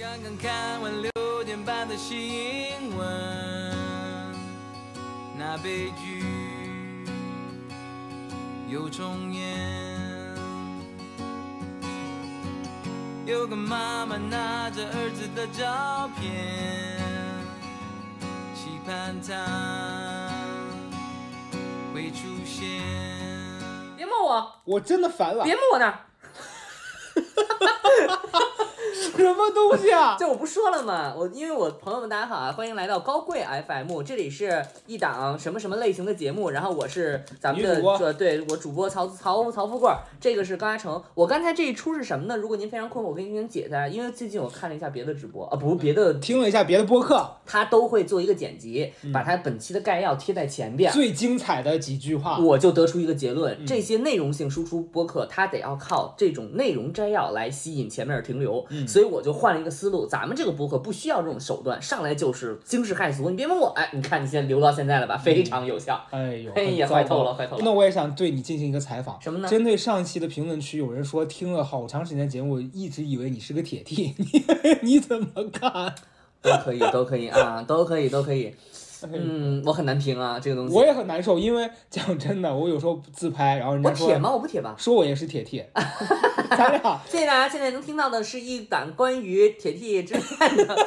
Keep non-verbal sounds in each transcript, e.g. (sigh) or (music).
刚刚看完六点半的新闻，那悲剧又重演。有个妈妈拿着儿子的照片，期盼他会出现。别摸我，我真的烦了，别摸我那儿。(laughs) 什么东西啊？(laughs) 就我不说了嘛，我因为我朋友们大家好啊，欢迎来到高贵 FM，这里是一档什么什么类型的节目，然后我是咱们的对我主播曹曹曹富贵儿，这个是高嘉诚。我刚才这一出是什么呢？如果您非常困惑，我给您解答，因为最近我看了一下别的直播啊，不是别的，听了一下别的播客，他都会做一个剪辑，嗯把他本期的概要贴在前边。最精彩的几句话。我就得出一个结嗯论：这些内容性输出播客，他得要靠这种内容摘要来吸引前面的停留。嗯所以我就换了一个思路，咱们这个播客不需要这种手段，上来就是惊世骇俗。你别问我，哎，你看你现在留到现在了吧，非常有效。哎呦，哎呀坏透了坏透了那我也想对你进行一个采访，什么呢针对上一期的评论区，有人说听了好长时间节目，一直以为你是个铁 T，你 (laughs) 你怎么看？都可以，都可以啊，都可以，都可以。嗯，我很难评啊，这个东西。我也很难受，因为讲真的，我有时候自拍，然后人家说我铁吗？我不铁吧。说我也是铁 T，(laughs) 咱俩谢谢大家，现在能听到的是一档关于铁 T 之恋的 (laughs)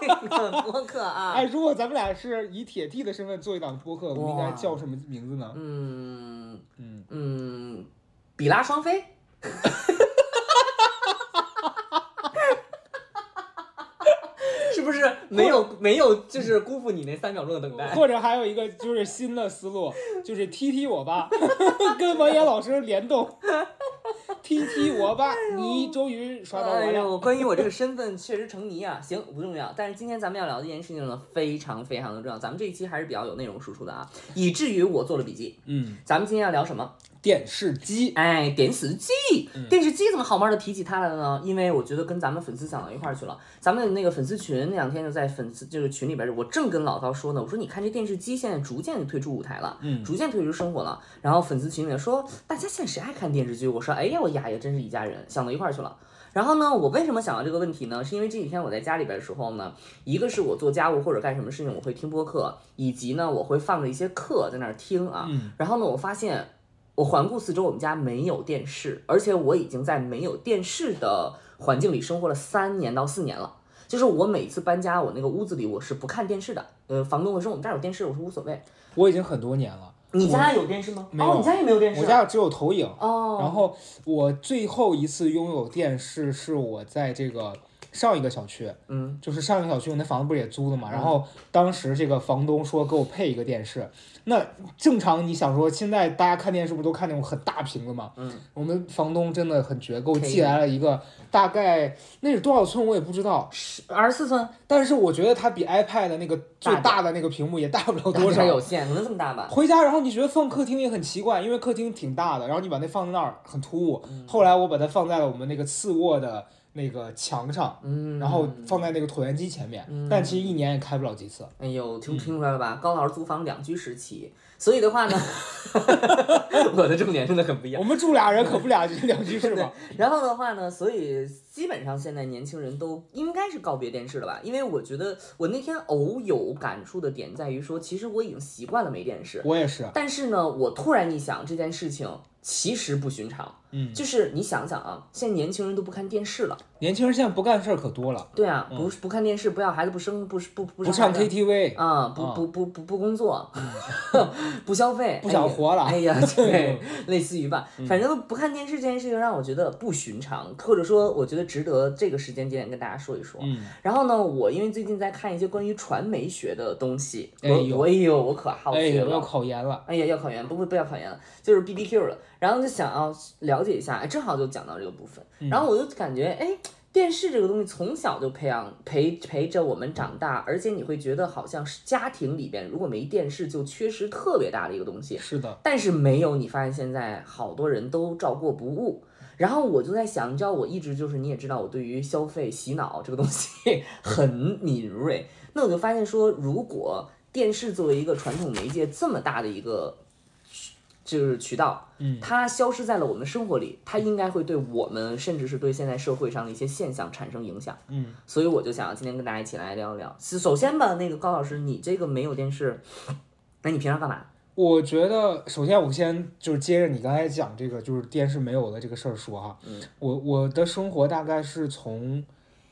这个播客啊。哎，如果咱们俩是以铁 T 的身份做一档播客，我们应该哇叫什么名字呢？嗯嗯嗯，比拉双飞。(laughs) 是不是没有没有就是辜负你那三秒钟的等待？或者还有一个就是新的思路，就是踢踢我吧，跟王岩老师联动，踢踢我吧，你终于刷到我了。哎呦，关于我这个身份确实成谜啊，行不重要。但是今天咱们要聊的一件事情呢，非常非常的重要。咱们这一期还是比较有内容输出的啊，以至于我做了笔记。嗯，咱们今天要聊什么？电视机，哎，电视机，嗯电视机怎么好慢的提起它来了呢？因为我觉得跟咱们粉丝想到一块儿去了。咱们那个粉丝群那两天就在粉丝就是群里边，我正跟老高说呢，我说你看这电视机现在逐渐的退出舞台了，嗯逐渐退出生活了。然后粉丝群里面说，大家现在谁爱看电视剧？我说，哎呀，我呀也，真是一家人，想到一块儿去了。然后呢，我为什么想到这个问题呢？是因为这几天我在家里边的时候呢，一个是我做家务或者干什么事情，我会听播客，以及呢，我会放着一些课在那儿听啊。嗯然后呢，我发现我环顾四周，我们家没有电视，而且我已经在没有电视的环境里生活了三年到四年了。就是我每次搬家，我那个屋子里我是不看电视的。呃，房东会说我们这儿有电视，我说无所谓。我已经很多年了。你家有电视吗？没有哦，你家也没有电视。我家只有投影。哦，然后我最后一次拥有电视是我在这个上一个小区，嗯，就是上一个小区我那房子不是也租的嘛，然后当时这个房东说给我配一个电视，那正常你想说现在大家看电视不都看那种很大屏的嘛？嗯，我们房东真的很绝，给我寄来了一个大概那是多少寸我也不知道，二十四寸，但是我觉得它比 iPad 的那个最大的那个屏幕也大不了多少有少。限，可能这么大吧。回家，然后你觉得放客厅也很奇怪，因为客厅挺大的，然后你把那放在那儿很突兀。后来我把它放在了我们那个次卧的那个墙上，嗯，然后放在那个椭圆机前面，但其实一年也开不了几次。哎呦，嗯听听出来了吧？高老师租房两居室起，所以的话呢，(laughs) 我的重点真的很不一样我。们住俩人可不俩两居室嘛？然后的话呢，所以基本上现在年轻人都应该是告别电视了吧？因为我觉得我那天偶有感触的点在于说，其实我已经习惯了没电视，我也是，但是呢，我突然一想这件事情其实不寻常，嗯，就是你想想啊，现在年轻人都不看电视了，年轻人现在不干事儿可多了，对啊，不不看电视，不要孩子，不生不不不不唱生孩子 KTV，啊，不不不不不工作，(laughs) 不消费，(laughs) 不想活了。哎呀，(laughs) 对，类似于吧，反正不看电视这件事情让我觉得不寻常，或者说我觉得值得这个时间节点跟大家说一说。嗯，然后呢，我因为最近在看一些关于传媒学的东西，我哎呦。我哎呦，我可好学哎呦，要。考研了，哎呀，要考研不不不要考研了，就是 B B Q 了。然后就想要了解一下，哎，正好就讲到这个部分。嗯。然后我就感觉，哎，电视这个东西从小就培养陪陪着我们长大，而且你会觉得好像是家庭里边如果没电视就缺失特别大的一个东西。是的，但是没有，你发现现在好多人都照过不误。然后我就在想，你知道，我一直就是你也知道，我对于消费洗脑这个东西 (laughs) 很敏锐。那我就发现说，如果电视作为一个传统媒介这么大的一个就是渠道，嗯它消失在了我们的生活里，它应该会对我们，甚至是对现在社会上的一些现象产生影响。嗯，所以我就想今天跟大家一起来聊一聊。是首先吧，那个高老师，你这个没有电视，那你平常干嘛？我觉得首先我先就是接着你刚才讲这个就是电视没有的这个事儿说哈，嗯我我的生活大概是从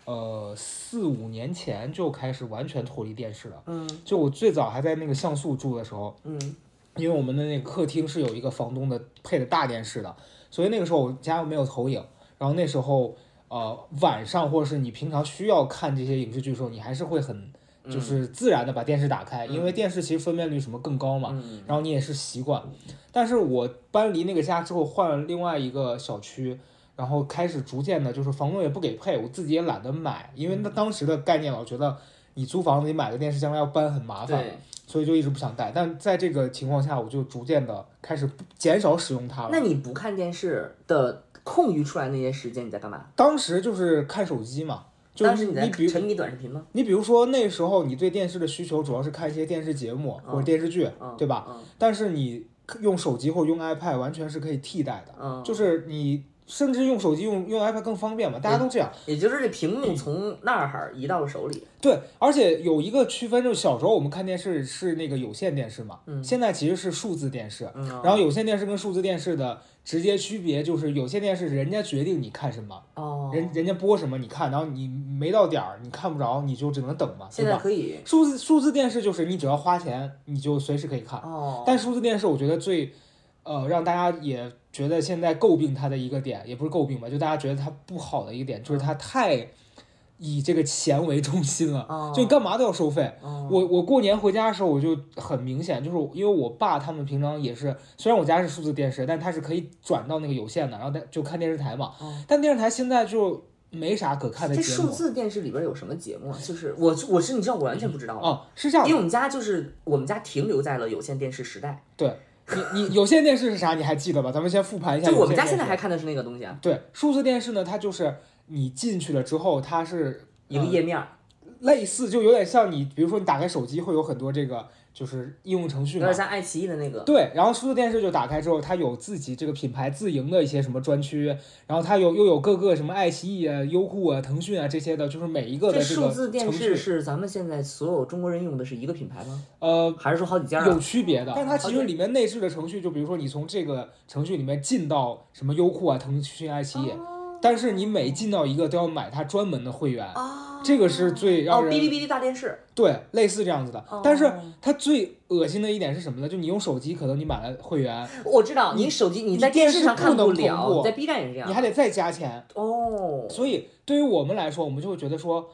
呃四五年前就开始完全脱离电视了。嗯就我最早还在那个像素住的时候，嗯因为我们的那个客厅是有一个房东的配的大电视的，所以那个时候我家又没有投影，然后那时候呃晚上或者是你平常需要看这些影视剧的时候，你还是会很就是自然的把电视打开，因为电视其实分辨率什么更高嘛，嗯然后你也是习惯。但是我搬离那个家之后，换了另外一个小区。然后开始逐渐的，就是房东也不给配，我自己也懒得买，因为那当时的概念，我觉得你租房子你买个电视将来要搬很麻烦，对。所以就一直不想带。但在这个情况下，我就逐渐的开始减少使用它了。那你不看电视的空余出来那些时间，你在干嘛？当时就是看手机嘛，就当时你沉迷短视频吗？你比如说那时候你对电视的需求主要是看一些电视节目或者电视剧，嗯，对吧？嗯但是你用手机或者用 iPad 完全是可以替代的，嗯，就是你甚至用手机用用 iPad 更方便嘛，大家都这样。也就是这屏幕从那儿哈移到了手里。对，而且有一个区分，就是小时候我们看电视是那个有线电视嘛，嗯现在其实是数字电视。嗯，然后有线电视跟数字电视的直接区别就是，有线电视人家决定你看什么，哦，人人家播什么你看，然后你没到点儿你看不着，你就只能等嘛，现对吧？在可以数字数字电视就是你只要花钱，你就随时可以看。哦，但数字电视我觉得最，呃，让大家也觉得现在诟病它的一个点，也不是诟病吧，就大家觉得它不好的一个点，就是它太以这个钱为中心了，哦就干嘛都要收费。哦我我过年回家的时候，我就很明显，就是因为我爸他们平常也是，虽然我家是数字电视，但他是可以转到那个有线的，然后他就看电视台嘛。哦但电视台现在就没啥可看的这节目。数字电视里边有什么节目啊？就是我我是你知道我完全不知道，哦，是这样，因为我们家就是我们家停留在了有线电视时代，你你有线电视是啥？你还记得吧？咱们先复盘一下就我们家现在还看的是那个东西啊，对数字电视呢，它就是你进去了之后，它是一个页面儿，类似，就有点像你，比如说你打开手机会有很多这个就是应用程序嘛有点。像爱奇艺的那个，对，然后数字电视就打开之后，它有自己这个品牌自营的一些什么专区，然后它有又有各个什么爱奇艺啊、优酷啊、腾讯啊这些的，就是每一个这的这个数字电，视是咱们现在所有中国人用的是一个品牌吗？呃，还是说好几家有啊？区别的，但它其实里面内置的程序，就比如说你从这个程序里面进到什么优酷啊、腾讯、爱奇艺，但是你每进到一个都要买它专门的会员，啊，这个是最哦，让人哔哩哔哩大电视，对类似这样子的哦。但是它最恶心的一点是什么呢？就你用手机，可能你买了会员，我知道，你你手机你你在电视上看不能了，你在 B 站也是这样，你还得再加钱。哦，所以对于我们来说，我们就会觉得说，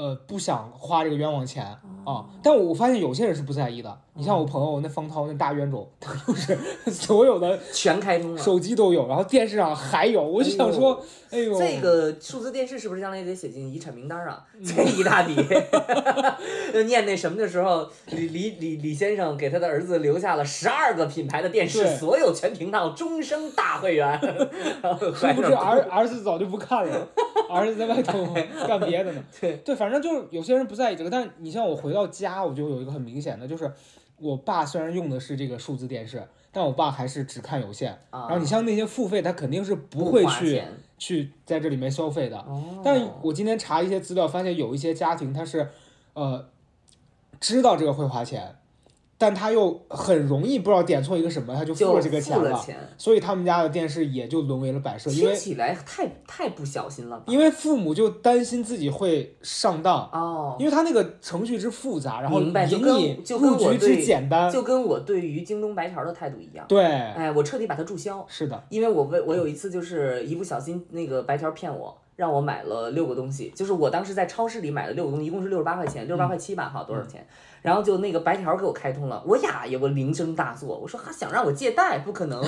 呃，不想花这个冤枉钱哦啊。但我发现有些人是不在意的。你像我朋友那方涛那大冤种，他就是 (laughs) 所有的全开通了。手机都有，然后电视上还有。我就想说，哎呦，这个数字电视是不是将来也得写进遗产名单啊？嗯这一大笔，(laughs) 就念那什么的时候，李李李李先生给他的儿子留下了十二个品牌的电视，所有全频道终生大会员。(laughs) 然后殊不是儿儿子早就不看了，儿子在外头干别的呢。对对，反正就是有些人不在意这个，但是你像我回到家，我就有一个很明显的，就是我爸虽然用的是这个数字电视，但我爸还是只看有线。啊，然后你像那些付费，他肯定是不会去去在这里面消费的。哦，但我今天查一些资料，发现有一些家庭他是，呃，知道这个会花钱，但他又很容易不知道点错一个什么，他就付了这个钱付了钱，所以他们家的电视也就沦为了摆设，因为听起来太太不小心了吧？因为父母就担心自己会上当，哦，因为他那个程序之复杂，然后引你入局之简单，就跟我对于京东白条的态度一样。对，哎，我彻底把它注销。是的，因为我为我有一次就是一不小心那个白条骗我，让我买了六个东西，就是我当时在超市里买了六个东西，一共是六十八块钱，六十八块七吧，哈多少钱？然后就那个白条给我开通了，我呀也我铃声大作，我说他想让我借贷，不可能，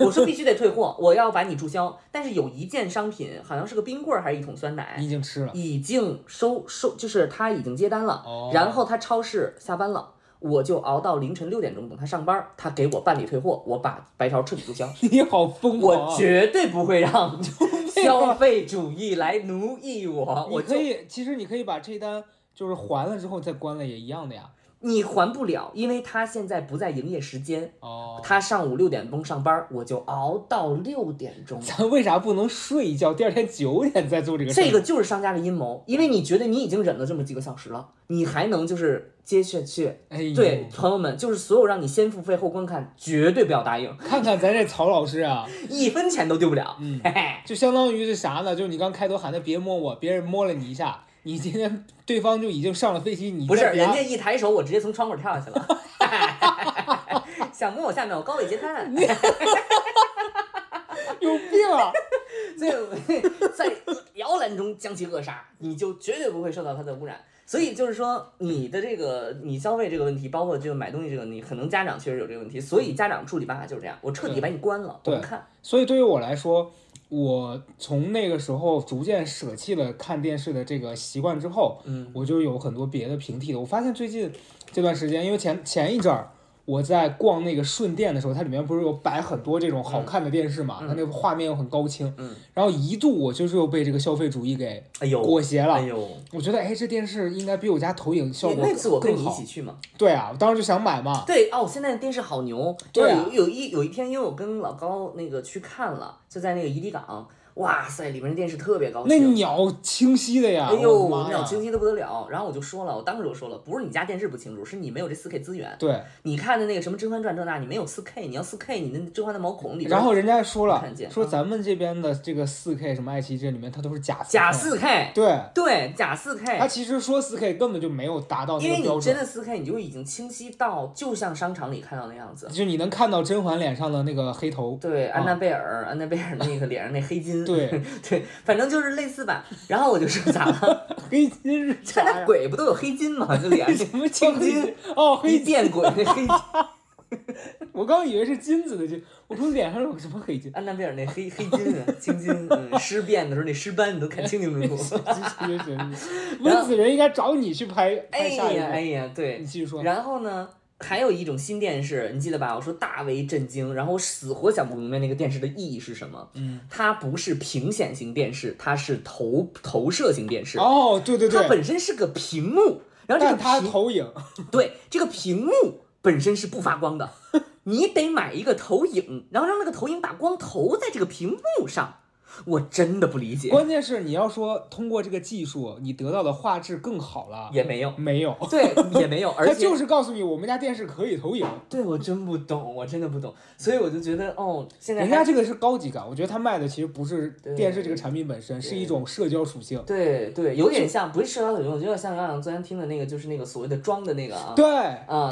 我说必须得退货，我要把你注销。但是有一件商品好像是个冰棍儿还是一桶酸奶，已经吃了，已经收收，就是他已经接单了，哦然后他超市下班了。我就熬到凌晨六点钟等他上班，他给我办理退货，我把白条彻底注销。(laughs) 你好疯狂啊！我绝对不会让 (laughs) (laughs) 消费主义来奴役我。你可以，其实你可以把这单就是还了之后再关了，也一样的呀。你还不了，因为他现在不在营业时间，哦，他上午六点钟上班，我就熬到六点钟。咱为啥不能睡一觉，第二天九点再做这个事儿？这个就是商家的阴谋，因为你觉得你已经忍了这么几个小时了，你还能就是接下去。哎，对，朋友们，就是所有让你先付费后观看，绝对不要答应，看看咱这曹老师啊，(laughs) 一分钱都丢不了。嗯嘿嘿，就相当于是啥呢？就是你刚开头喊的别摸我，别人摸了你一下，你今天对方就已经上了飞机，你不是，人家一抬手，我直接从窗户跳下去了。(laughs) 想摸我下面，我高位截瘫。(laughs) 有病啊！所以在摇篮中将其扼杀，你就绝对不会受到它的污染。所以就是说，你的这个你消费这个问题，包括这个买东西这个问题，可能家长确实有这个问题，所以家长处理办法就是这样，我彻底把你关了，不对看。所以对于我来说，我从那个时候逐渐舍弃了看电视的这个习惯之后，嗯，我就有很多别的平替的。我发现最近这段时间，因为前前一阵儿我在逛那个顺电的时候，它里面不是有摆很多这种好看的电视嘛，嗯它那个画面又很高清，嗯，然后一度我就是又被这个消费主义给裹挟了。哎呦，我觉得哎，这电视应该比我家投影效果那次我跟你一更好。起去嘛，对啊，我当时就想买嘛。对哦，现在的电视好牛。对啊有有一有一天，因为我跟老高那个去看了，就在那个怡迪港，哇塞，里面的电视特别高清。那清。鸟清晰的呀！哎呦，鸟清晰的不得了。然后我就说了，我当时就说了，不是你家电视不清楚，是你没有这四 K 资源。对，你看的那个什么《甄嬛传》这那，你没有四 K，你要四 K，你那甄嬛的毛孔里然后人家说了说嗯咱们这边的这个四 K 什么爱奇艺这里面它都是假假 4K 4K，对，对，假它 4K，其实说四 K 根本就没有达到因那个标准，为你真的四 K，你就已经清晰到就像商场里看到那样子。就你能看到甄嬛脸上的那个黑头，对，安啊。娜贝尔，安娜贝尔那个脸上那黑筋，对，(laughs) 对，反正就是类似吧。然后我就说咋了？(laughs) 黑金是 (laughs) 这那啥呀？鬼不都有黑金吗？就脸上什么青青筋筋？哦，黑金，变鬼那黑金，我刚以为是金子的金，我说脸上有什么黑金？安娜贝尔那黑黑金啊，青筋，嗯，尸变的时候那尸斑你都看清清楚楚。行行行，温子仁应该找你去拍哎拍下一呀哎，呀，对你。继续说。然后呢，还有一种新电视，你记得吧？我说大为震惊，然后我死活想不明白那个电视的意义是什么。嗯，它不是平显型电视，它是投投射型电视。哦，对对对它，本身是个屏幕，然后这个它投影，(laughs) 对这个屏幕本身是不发光的，你得买一个投影，然后让那个投影把光投在这个屏幕上。我真的不理解，关键是你要说通过这个技术，你得到的画质更好了，也没有，没有，对，也没有，(laughs) 而它且就是告诉你我们家电视可以投影。对我真不懂，我真的不懂，所以我就觉得哦，现在人家这个是高级感，我觉得他卖的其实不是电视这个产品本身，是一种社交属性。对对，有点像不是社交属性，我觉得像杨洋昨天听的那个，就是那个所谓的装的那个啊。对，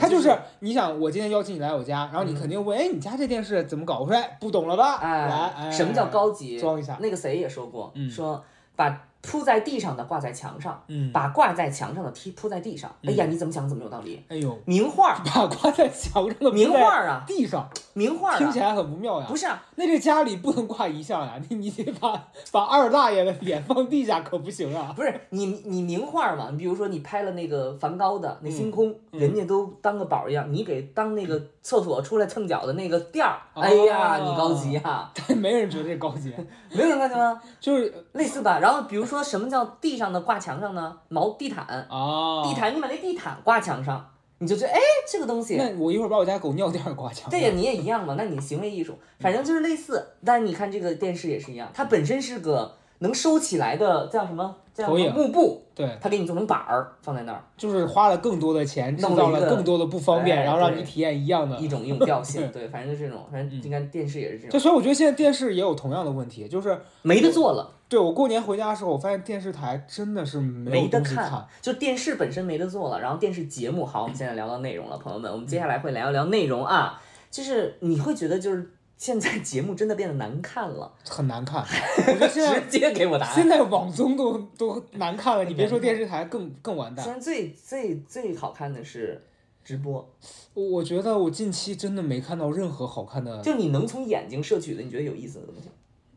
他就是是你想，我今天邀请你来我家，然后你肯定问，哎，你家这电视怎么搞？我说，哎，不懂了吧？来，哎，哎，什么叫高级？装一下？那个谁也说过，嗯。说把铺在地上的挂在墙上，嗯，把挂在墙上的踢铺在地上。哎呀，你怎么想怎么有道理。哎呦，名画儿，把挂在墙上的名画儿啊，地上，名画听起来很不妙呀不。是啊，那这家里不能挂遗像呀，你你得把把二大爷的脸放地下可不行啊。不是你你名画儿嘛？你比如说你拍了那个梵高的那星空，嗯人家都当个宝儿一样，你给当那个厕所出来蹭脚的那个垫儿，哦哎呀，你高级啊！(laughs) 但没人觉得这高级，没有人高级吗？(laughs) 就是类似吧。然后比如说什么叫地上的挂墙上呢？毛地毯，啊，地毯你把那地毯挂墙上，你就觉得哎这个东西。那我一会儿把我家狗尿垫儿挂墙上。对呀，你也一样嘛，那你行为艺术，反正就是类似。但是你看这个电视也是一样，它本身是个能收起来的，叫什么？叫投影。幕布，对，他给你做成板儿放在那儿，就是花了更多的钱，制造了更多的不方便，哎然后让你体验一样的。一。种一种调性。(laughs) 对，反正就这种，反正你看电视也是这就种，所以我觉得现在电视也有同样的问题，就是没得做了，对我过年回家的时候，我发现电视台真的是没得看，就电视本身没得做了。然后电视节目，好，我们现在聊到内容了，朋友们，我们接下来会聊一聊内容啊，就是你会觉得就是现在节目真的变得难看了，很难看。(laughs) 我觉得现在直接给我答案。现在网综都都难看了，你别说电视台更更完蛋。现在最最最好看的是直播，我我觉得我近期真的没看到任何好看的就你能从眼睛摄取的，你觉得有意思的东西。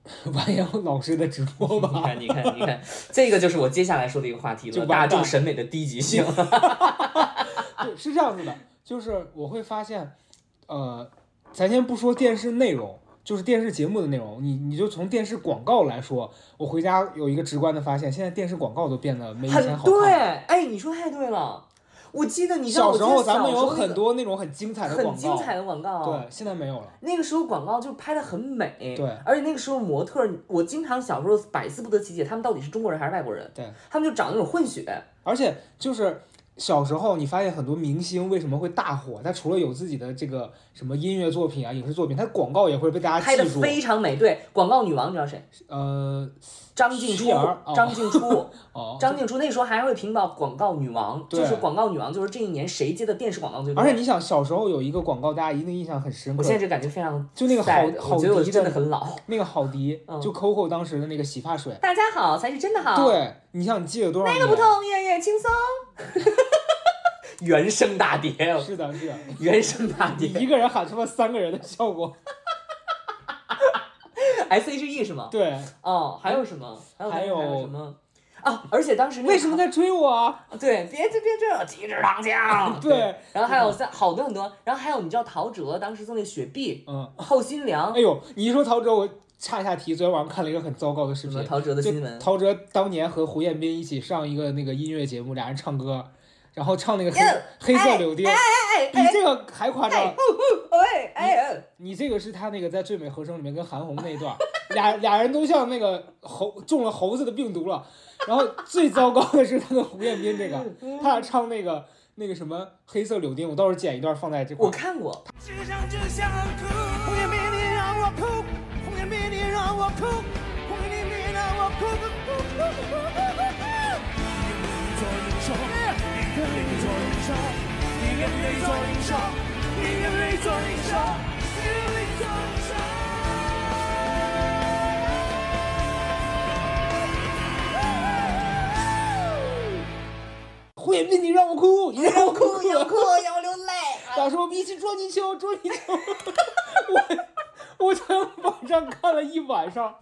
(laughs) 完阳老师的直播吧你。看，你看，你看，这个就是我接下来说的一个话题了，大众审美的低级性。(laughs) 对，是这样子的，就是我会发现，呃，咱先不说电视内容，就是电视节目的内容，你你就从电视广告来说，我回家有一个直观的发现，现在电视广告都变得没以前好对，看了。哎，你说太对了。我记得你小时候咱们有很多那种很精彩的很广告，精彩的广告，对，现在没有了。那个时候广告就拍的很美，对而且那个时候模特，我经常小时候百思不得其解，他们到底是中国人还是外国人？对，他们就长那种混血，而且就是小时候，你发现很多明星为什么会大火？他除了有自己的这个什么音乐作品啊、影视作品，他广告也会被大家拍的记住。非常美。对，广告女王你知道谁？呃，张静初哦，张静初，哦，(laughs) 张静初那时候还会评到广告女王，就是广告女王，就是这一年谁接的电视广告最多。而且你想，小时候有一个广告，大家一定印象很深刻我现，在就感觉非常就那个好好迪真的很老。那个好迪，嗯就 COCO 当时的那个洗发水。大家好才是真的好，，对，你想你记得多少年？那个不痛，月月轻松。(laughs) 原声大碟，是的，是的，原声大碟一个人喊出了三个人的效果。(laughs) S H E 是吗？对，哦，还有什么？还有什么？啊！而且当时为什么在追我啊？对，别这别这旗帜唐将。对，然后还有三好多很多，然后还有你知道陶喆当时做那雪碧嗯，后心凉哎，呦，你一说陶喆，我岔一下题，昨天晚上看了一个很糟糕的视频。陶喆的新闻？陶喆当年和胡彦斌一起上一个那个音乐节目，俩人唱歌，然后唱那个黑哟黑色柳丁，哎比这个还夸张。喂哎哎，你这个是他那个在《最美和声》里面跟韩红那一段，(laughs) 俩俩人都像那个猴中了猴子的病毒了。然后最糟糕的是他跟胡彦斌这个，(laughs) 他俩唱那个那个什么黑色柳丁，我到时候剪一段放在这块我。看过，冲，你，你，我也你让我哭，你让我哭，让我哭，我,哭我流泪。老师，我们一起捉泥鳅，捉泥鳅。(laughs) 我我在网上看了一晚上，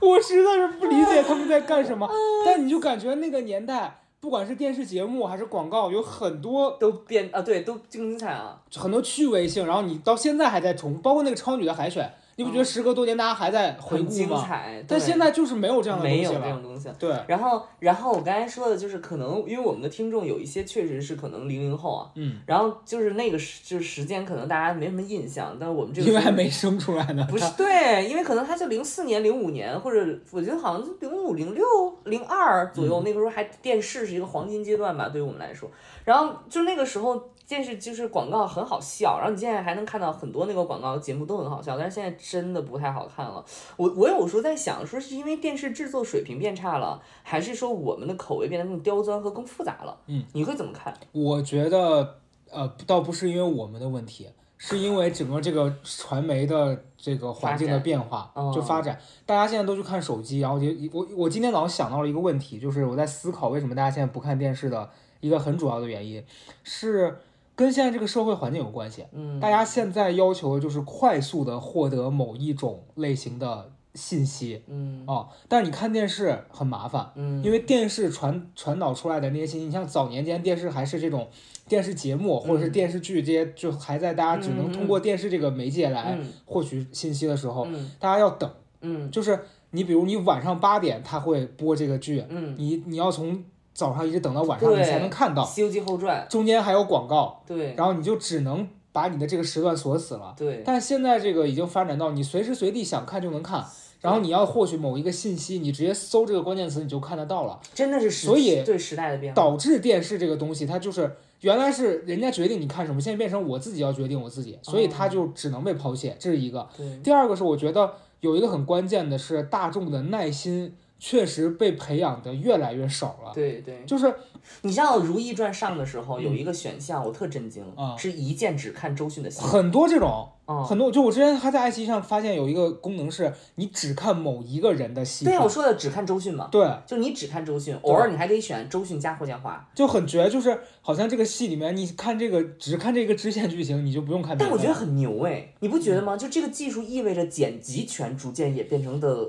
我实在是不理解他们在干什么。但你就感觉那个年代。不管是电视节目还是广告，有很多都变啊，对，都精彩啊！很多趣味性，然后你到现在还在重，包括那个超女的海选，你不觉得时隔多年大家还在回顾吗？彩，但对现在就是没有这样的东西没有这。种东西。对，然后，然后我刚才说的就是，可能因为我们的听众有一些确实是可能零零后啊，嗯，然后就是那个时就是时间可能大家没什么印象，但是我们这个因为还没生出来呢。不是对，因为可能他就零四年、零五年，或者我觉得好像是零五、零六、零二左右，那个时候还电视是一个黄金阶段吧，对于我们来说。然后就那个时候电视就是广告很好笑，然后你现在还能看到很多那个广告节目都很好笑，但是现在真的不太好看了。我我有时候在想，说是因为电视制作水平变差了，还是说我们的口味变得更刁钻和更复杂了？嗯，你会怎么看？我觉得，呃，倒不是因为我们的问题，是因为整个这个传媒的这个环境的变化发就发展，大家现在都去看手机，然后就我我今天早上想到了一个问题，就是我在思考为什么大家现在不看电视的一个很主要的原因，是跟现在这个社会环境有关系。嗯，大家现在要求就是快速的获得某一种类型的信息嗯。哦，但是你看电视很麻烦，嗯，因为电视传传导出来的那些信息，你像早年间电视还是这种电视节目或者是电视剧这些，就还在大家只能通过电视这个媒介来嗯。获取信息的时候，嗯。大家要等，嗯。就是你比如你晚上八点他会播这个剧，嗯，你你要从早上一直等到晚上你才能看到，《西游记后传中间还有广告，》对然后你就只能把你的这个时段锁死了。对，但现在这个已经发展到你随时随地想看就能看，然后你要获取某一个信息，你直接搜这个关键词你就看得到了。真的是时所以对时代的变化。导致电视这个东西，它就是原来是人家决定你看什么，现在变成我自己要决定我自己，所以它就只能被抛弃，这是一个。对，第二个是我觉得有一个很关键的是大众的耐心确实被培养的越来越少了，对对，就是你像《如懿传》上的时候，有一个选项我特震惊，啊是一键只看周迅的戏。很多这种。嗯，很多，就我之前还在爱奇艺上发现有一个功能是，你只看某一个人的戏对啊，我说的只看周迅嘛，对，就你只看周迅，偶尔你还可以选周迅加霍建华。就很绝，就是好像这个戏里面，你看这个只看这个支线剧情，你就不用看。但我觉得很牛哎，你不觉得吗？就这个技术意味着剪辑权逐渐也变成的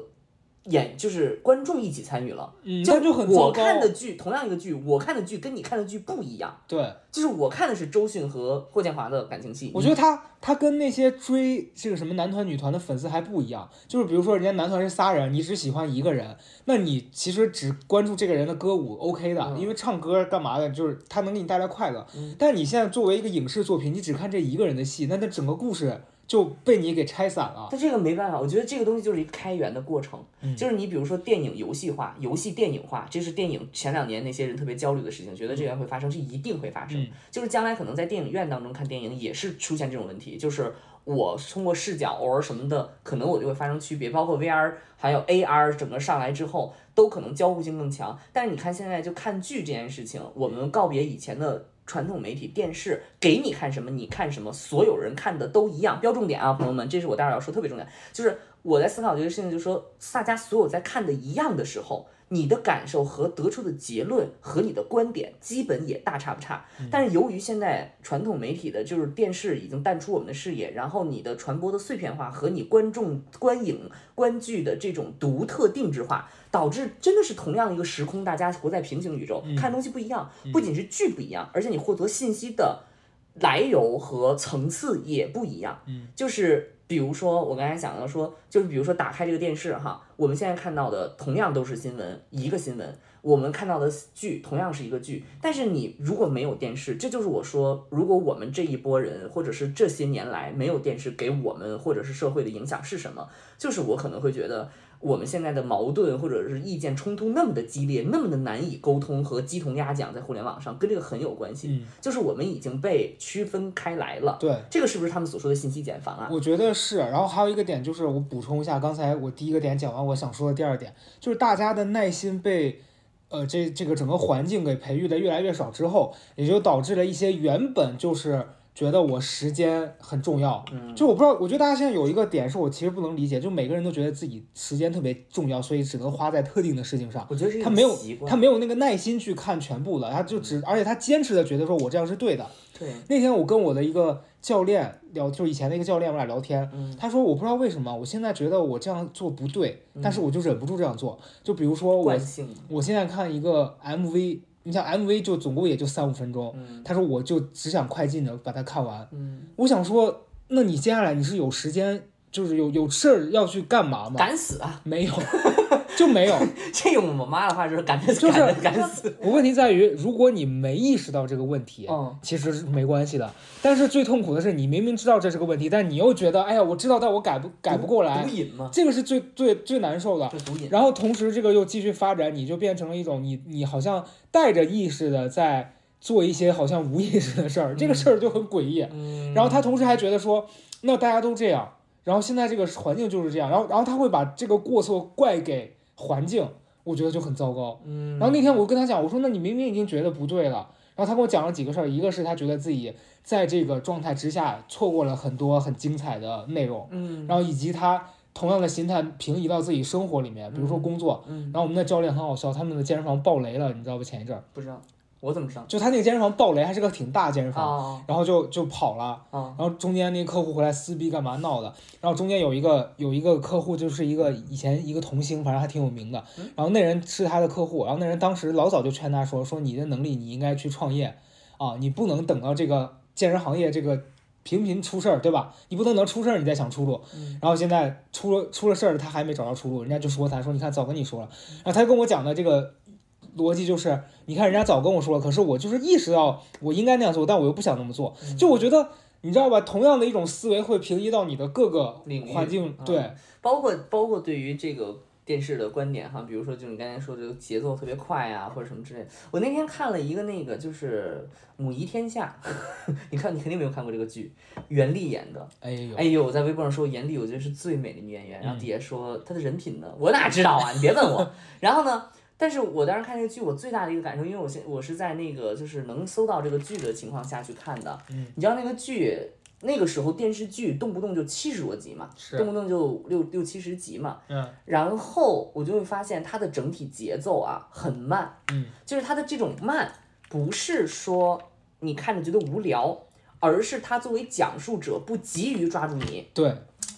演就是观众一起参与了。嗯，就那就很我。看的剧，同样一个剧，我看的剧跟你看的剧不一样。对，就是我看的是周迅和霍建华的感情戏，我觉得他他跟那些追这个什么男团女团的粉丝还不一样，就是比如说人家男团是仨人，你只喜欢一个人，那你其实只关注这个人的歌舞 OK 的，嗯因为唱歌干嘛的，就是他能给你带来快乐。嗯但你现在作为一个影视作品，你只看这一个人的戏，那那整个故事就被你给拆散了。但这个没办法，我觉得这个东西就是一个开源的过程，嗯就是你比如说电影游戏化、游戏电影化，这是电影前两年那些人特别焦虑的事情，觉得这个会发生，是一定会发生。嗯就是将来可能在电影院当中看电影也是出现这种问题，就是我通过视角偶尔什么的，可能我就会发生区别，包括 VR 还有 AR 整个上来之后，都可能交互性更强。但是你看现在就看剧这件事情，我们告别以前的。传统媒体电视给你看什么，你看什么，所有人看的都一样。标重点啊，朋友们，这是我待会儿要说特别重点，就是我在思考这个事情，就是说大家所有在看的一样的时候，你的感受和得出的结论和你的观点基本也大差不差。但是由于现在传统媒体的就是电视已经淡出我们的视野，然后你的传播的碎片化和你观众观影观剧的这种独特定制化，导致真的是同样一个时空，大家活在平行宇宙，看东西不一样，不仅是剧不一样，而且你获得信息的来由和层次也不一样。嗯，就是比如说我刚才讲的说，就是比如说打开这个电视哈，我们现在看到的同样都是新闻，一个新闻。我们看到的剧同样是一个剧，但是你如果没有电视，这就是我说，如果我们这一波人，或者是这些年来没有电视给我们或者是社会的影响是什么？就是我可能会觉得我们现在的矛盾或者是意见冲突那么的激烈，那么的难以沟通和鸡同鸭讲，在互联网上跟这个很有关系。嗯就是我们已经被区分开来了。对，这个是不是他们所说的信息茧房啊？我觉得是，然后还有一个点就是，我补充一下，刚才我第一个点讲完，我想说的第二点就是大家的耐心被，呃，这这个整个环境给培育的越来越少之后，也就导致了一些原本就是觉得我时间很重要，嗯就我不知道，我觉得大家现在有一个点是我其实不能理解，就每个人都觉得自己时间特别重要，所以只能花在特定的事情上。我觉得他没有。他没有那个耐心去看全部的，他就只，而且他坚持的觉得说我这样是对的。对，那天我跟我的一个教练聊，就是以前的一个教练，我俩聊天，嗯他说我不知道为什么，我现在觉得我这样做不对，但是我就忍不住这样做。就比如说我。我现在看一个 MV，你像 MV 就总共也就三五分钟，嗯他说我就只想快进的把它看完。嗯，我想说，那你接下来你是有时间，就是有有事儿要去干嘛吗？敢死啊！(laughs) 没有，(laughs) 就没有。这用我妈的话就是敢死，就是敢敢死。(laughs) 我问题在于，如果你没意识到这个问题，嗯其实是没关系的。但是最痛苦的是，你明明知道这是个问题，但你又觉得，哎呀，我知道，但我改不改不过来毒，瘾嘛，这个是最最最难受的。这毒瘾。然后同时，这个又继续发展，你就变成了一种你你好像带着意识的在做一些好像无意识的事儿，这个事儿就很诡异。嗯，然后他同时还觉得说，那大家都这样，然后现在这个环境就是这样，然后然后他会把这个过错怪给环境，我觉得就很糟糕。嗯，然后那天我跟他讲，我说那你明明已经觉得不对了，然后他跟我讲了几个事儿，一个是他觉得自己在这个状态之下错过了很多很精彩的内容，嗯然后以及他同样的心态平移到自己生活里面，比如说工作。嗯，然后我们的教练很好笑，他们的健身房爆雷了，你知道不？前一阵儿，不知道，我怎么知道？就他那个健身房爆雷，还是个挺大健身房，啊然后就就跑了。啊然后中间那个客户回来撕逼干嘛闹的，然后中间有一个有一个客户就是一个以前一个童星，反正还挺有名的，然后那人是他的客户，然后那人当时老早就劝他说说你的能力你应该去创业啊，你不能等到这个健身行业这个频频出事儿，对吧？你不能能出事儿你再想出路，然后现在出了出了事儿他还没找到出路，人家就说他说你看早跟你说了，然后他跟我讲的这个。逻辑就是，你看人家早跟我说了，可是我就是意识到我应该那样做，但我又不想那么做。就我觉得，你知道吧？同样的一种思维会平移到你的各个领域环境，嗯对，包括包括对于这个电视的观点哈，比如说就你刚才说这个节奏特别快啊，或者什么之类的。我那天看了一个那个就是《母仪天下》，(laughs) 你看你肯定没有看过这个剧，袁立演的。哎呦，哎呦，我在微博上说袁立，我觉得是最美的女演员，嗯然后底下说她的人品呢，我哪知道啊？你别问我。然后呢，但是我当时看这个剧，我最大的一个感受，因为我现我是在那个就是能搜到这个剧的情况下去看的。嗯，你知道那个剧那个时候电视剧动不动就七十多集嘛，是动不动就六六七十集嘛。嗯然后我就会发现它的整体节奏啊很慢，嗯，就是它的这种慢，不是说你看着觉得无聊，而是它作为讲述者不急于抓住你。对，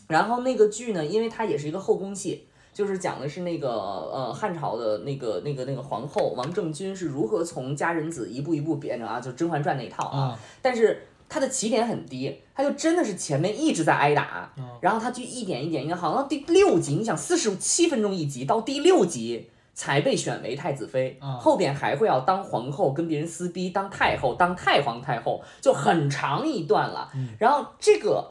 然后那个剧呢，因为它也是一个后宫戏，就是讲的是那个呃汉朝的那个那个那个皇后王政君是如何从佳人子一步一步变成啊，就《甄嬛传》那一套啊。啊，但是他的起点很低，他就真的是前面一直在挨打，然后他就一点一点，好像到第六集，你想四十七分钟一集，到第六集。才被选为太子妃，啊后边还会要当皇后，跟别人撕逼，当太后，当太皇太后，就很长一段了。然后这个，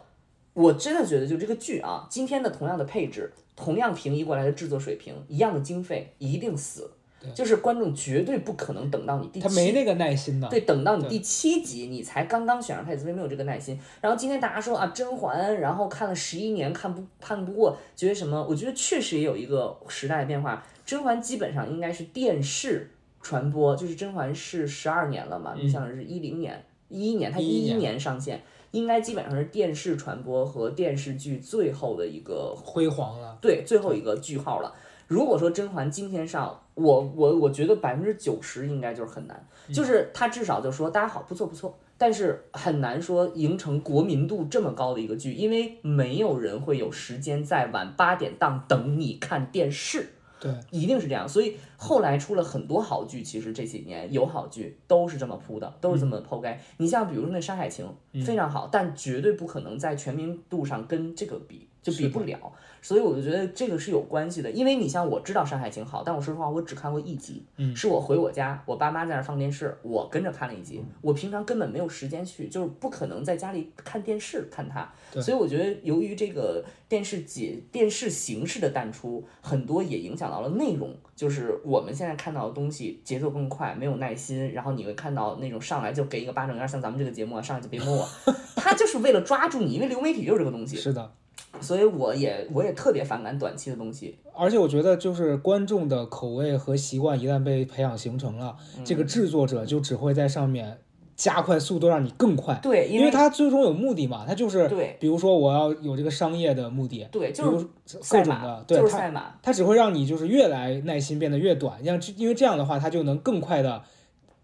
我真的觉得就这个剧啊，今天的同样的配置，同样平移过来的制作水平，一样的经费，一定死。就是观众绝对不可能等到你第七他没那个耐心的。对，等到你第七集，你才刚刚选上太子妃，没有这个耐心。然后今天大家说啊，甄嬛，然后看了十一年，看不看不过，觉得什么？我觉得确实也有一个时代的变化。甄嬛基本上应该是电视传播，就是甄嬛是十二年了嘛，你想是一零年、一一年，它一一年年上线，应该基本上是电视传播和电视剧最后的一个辉煌了，对，最后一个句号了。如果说甄嬛今天上，我我我觉得百分之九十应该就是很难，就是他至少就说大家好，不错不错，但是很难说赢成国民度这么高的一个剧，因为没有人会有时间在晚八点档等你看电视。对，一定是这样，所以后来出了很多好剧，其实这几年有好剧都是这么铺的，都是这么剖开。你像比如说那《山海情》非常好，但绝对不可能在全民度上跟这个比，就比不了。所以我就觉得这个是有关系的，因为你像我知道《山海情》好，但我说实话，我只看过一集，是我回我家，我爸妈在那儿放电视，我跟着看了一集，我平常根本没有时间去，就是不可能在家里看电视看它。所以我觉得，由于这个电视节电视形式的淡出，很多也影响到了内容，就是我们现在看到的东西节奏更快，没有耐心，然后你会看到那种上来就给一个巴掌，有点像咱们这个节目啊，上来就别摸我，(laughs) 他就是为了抓住你，因为流媒体就是这个东西，是的。所以我也我也特别反感短期的东西。而且我觉得，就是观众的口味和习惯一旦被培养形成了，这个制作者就只会在上面加快速度，让你更快。对，因为他最终有目的嘛，他就是，对比如说我要有这个商业的目的，对，比如就是各种的，对就是他赛马。它只会让你就是越来耐心变得越短，像这因为这样的话，它就能更快的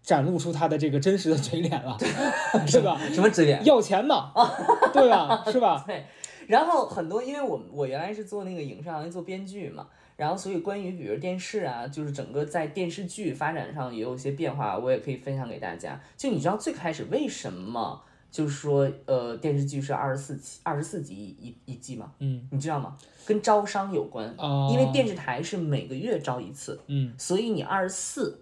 展露出他的这个真实的嘴脸了，是吧？什么嘴脸？要钱嘛，对吧？是吧？(laughs) 对，然后很多，因为我我原来是做那个影视行业做编剧嘛，然后所以关于比如电视啊，就是整个在电视剧发展上也有一些变化，我也可以分享给大家。就你知道最开始为什么就是说呃电视剧是二十四期二十四集一一一季吗？嗯你知道吗？跟招商有关，啊，因为电视台是每个月招一次，嗯所以你二十四。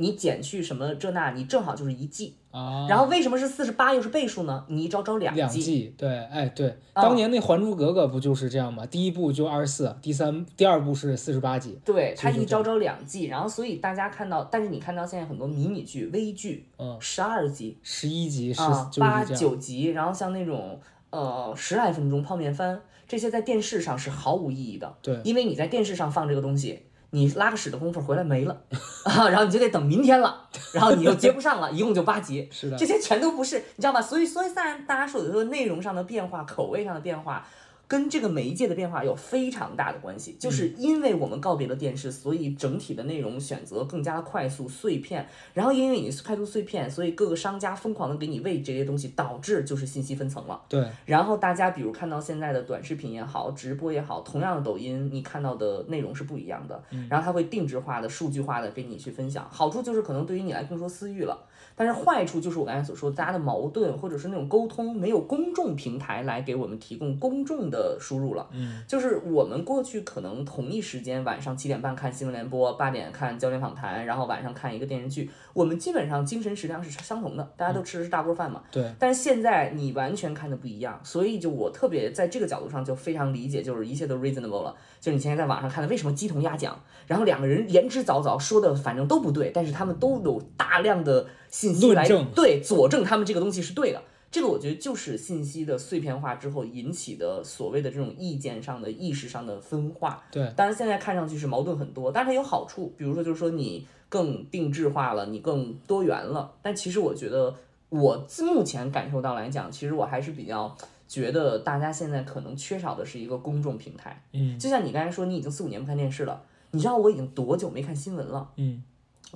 你减去什么这那，你正好就是一季。啊，然后为什么是四十八又是倍数呢？你一招招两两季，对，哎对，啊当年那《还珠格格》不就是这样吗？第一部就二十四，第三第二部是四十八集，对，它一招招两季，然后所以大家看到，但是你看到现在很多迷你剧、微剧，嗯，十二集十一集是啊，八九集，然后像那种呃十来分钟泡面番，这些在电视上是毫无意义的，对因为你在电视上放这个东西。你拉个屎的功夫回来没了啊，然后你就得等明天了，然后你又接不上了，一共就八集，(laughs) 是的这，些全都不是，你知道吗？所以，所以虽然大家说的说内容上的变化、口味上的变化，跟这个媒介的变化有非常大的关系。就是因为我们告别了电视，所以整体的内容选择更加的快速、碎片。然后因为你快速碎片，所以各个商家疯狂的给你喂这些东西，导致就是信息分层了。对，然后大家比如看到现在的短视频也好，直播也好，同样的抖音，你看到的内容是不一样的。然后它会定制化的、数据化的给你去分享。好处就是可能对于你来更说私域了，但是坏处就是我刚才所说，大家的矛盾或者是那种沟通没有公众平台来给我们提供公众的输入了。嗯，就是我们过去可能同一时间晚上七点半看新闻联播，八点看焦点访谈，然后晚上看一个电视剧，我们基本上精神食粮是相同的，大家都吃的是大锅饭嘛。对，但是现在你完全看的不一样，所以就我特别在这个角度上就非常理解，就是一切都 reasonable 了。就是你现在在网上看的，为什么鸡同鸭讲，然后两个人言之凿凿说的反正都不对，但是他们都有大量的信息来证对佐证他们这个东西是对的。这个我觉得就是信息的碎片化之后引起的所谓的这种意见上的、意识上的分化。对，当然现在看上去是矛盾很多，但是它有好处，比如说就是说你更定制化了，你更多元了。但其实我觉得我自目前感受到来讲，其实我还是比较觉得大家现在可能缺少的是一个公众平台。嗯就像你刚才说，你已经四五年不看电视了，你知道我已经多久没看新闻了？嗯，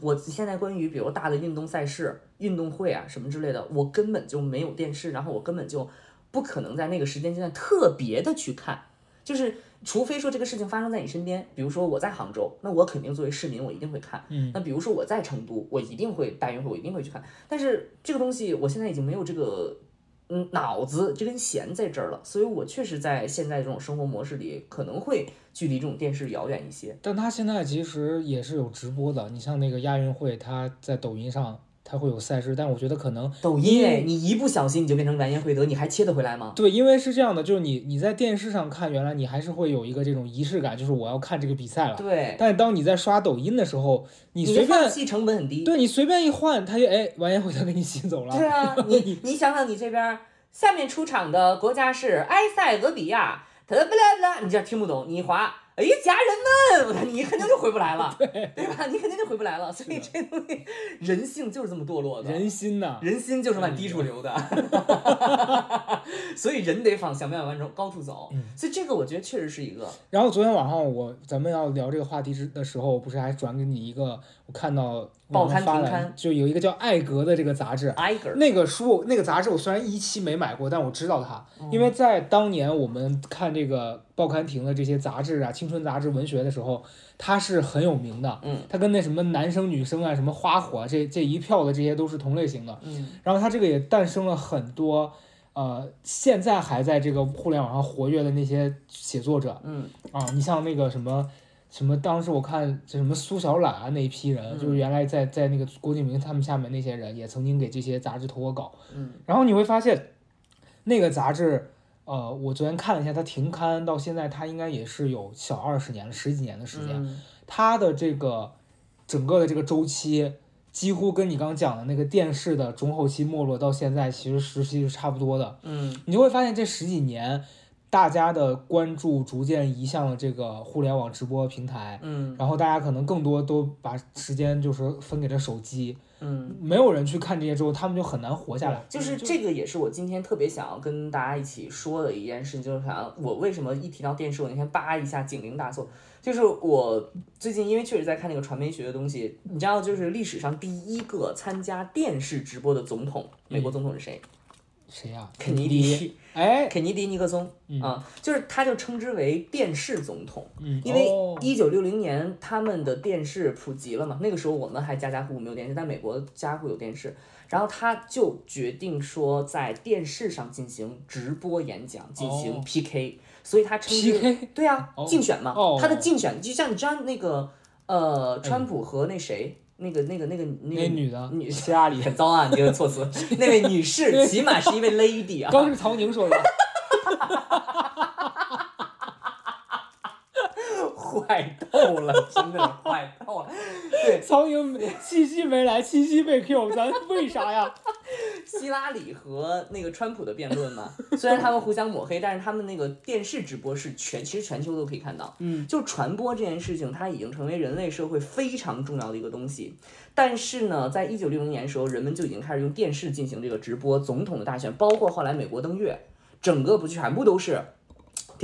我现在关于比如大的运动赛事、运动会啊什么之类的，我根本就没有电视，然后我根本就不可能在那个时间阶段特别的去看。就是除非说这个事情发生在你身边，比如说我在杭州，那我肯定作为市民我一定会看。嗯，那比如说我在成都，我一定会大运会我一定会去看。但是这个东西我现在已经没有这个嗯脑子这根弦在这儿了，所以我确实在现在这种生活模式里可能会距离这种电视遥远一些。但他现在其实也是有直播的，你像那个亚运会，他在抖音上它会有赛事，但我觉得可能抖音哎，你一不小心你就变成完颜慧德，你还切得回来吗？对，因为是这样的，就是你你在电视上看，原来你还是会有一个这种仪式感，就是我要看这个比赛了。对，但当你在刷抖音的时候，你你随便成本很低。对你随便一换，他就哎完颜慧德给你吸走了。对啊，你你想想，你这边下面出场的国家是埃塞俄比亚，特不啦不啦，你这听不懂，你一划，哎，家人们，你肯定就回不来了，(laughs) 对吧？你肯定就回不来了。所以这东西，人性就是这么堕落的，人心呐，人心就是往低处流的，(laughs) 所以人得往想办法往高处走。嗯所以这个我觉得确实是一个，然后昨天晚上我咱们要聊这个话题之的时候，不是还转给你一个，我看到报刊就有一个叫艾格的这个杂志，艾格，那个书那个杂志我虽然一期没买过，但我知道它，嗯因为在当年我们看这个报刊亭的这些杂志啊，青春杂志、文学的时候，它是很有名的。嗯它跟那什么男生女生啊，什么花火啊这这一票的这些都是同类型的。嗯然后它这个也诞生了很多，呃，现在还在这个互联网上活跃的那些写作者嗯啊，你像那个什么。什么？当时我看这什么苏小懒啊那一批人，嗯就是原来在在那个郭敬明他们下面那些人，也曾经给这些杂志投过稿。嗯然后你会发现，那个杂志，呃，我昨天看了一下，它停刊到现在，它应该也是有小二十年了，十几年的时间。嗯它的这个整个的这个周期，几乎跟你刚刚讲的那个电视的中后期没落到现在，其实时期是差不多的。嗯你就会发现这十几年，大家的关注逐渐移向了这个互联网直播平台。嗯然后大家可能更多都把时间就是分给了手机，嗯。没有人去看这些之后，他们就很难活下来。就是这个也是我今天特别想要跟大家一起说的一件事，就是想我为什么一提到电视，我那天叭一下警铃大作，就是我最近因为确实在看那个传媒学的东西，你知道，就是历史上第一个参加电视直播的总统，美国总统是谁？谁呀、肯尼迪。迪，哎，肯尼迪尼克松嗯。啊，就是他就称之为电视总统。嗯，因为哦。一九六零年他们的电视普及了嘛，那个时候我们还家家户户没有电视，但美国家家户有电视，然后他就决定说在电视上进行直播演讲，进行哦。PK，、所以他称之 PK 对啊，哦竞选嘛，哦他的竞选就像你知道那个呃，川普和那谁，那个那个那个那个那女的。女 (laughs) 希拉里，很糟啊，你这个措辞，(laughs) 那位女士起码是一位 lady 啊，刚是曹宁说的，(laughs) 坏透了，真的是坏透了。对，曹宁七夕没来，七夕被 Q，咱为啥呀？(laughs) 希拉里和那个川普的辩论嘛，(laughs) 虽然他们互相抹黑，但是他们那个电视直播是全，其实全球都可以看到。嗯，就传播这件事情，它已经成为人类社会非常重要的一个东西。但是呢，在一九六零年的时候，人们就已经开始用电视进行这个直播总统的大选，包括后来美国登月，整个不全部都是。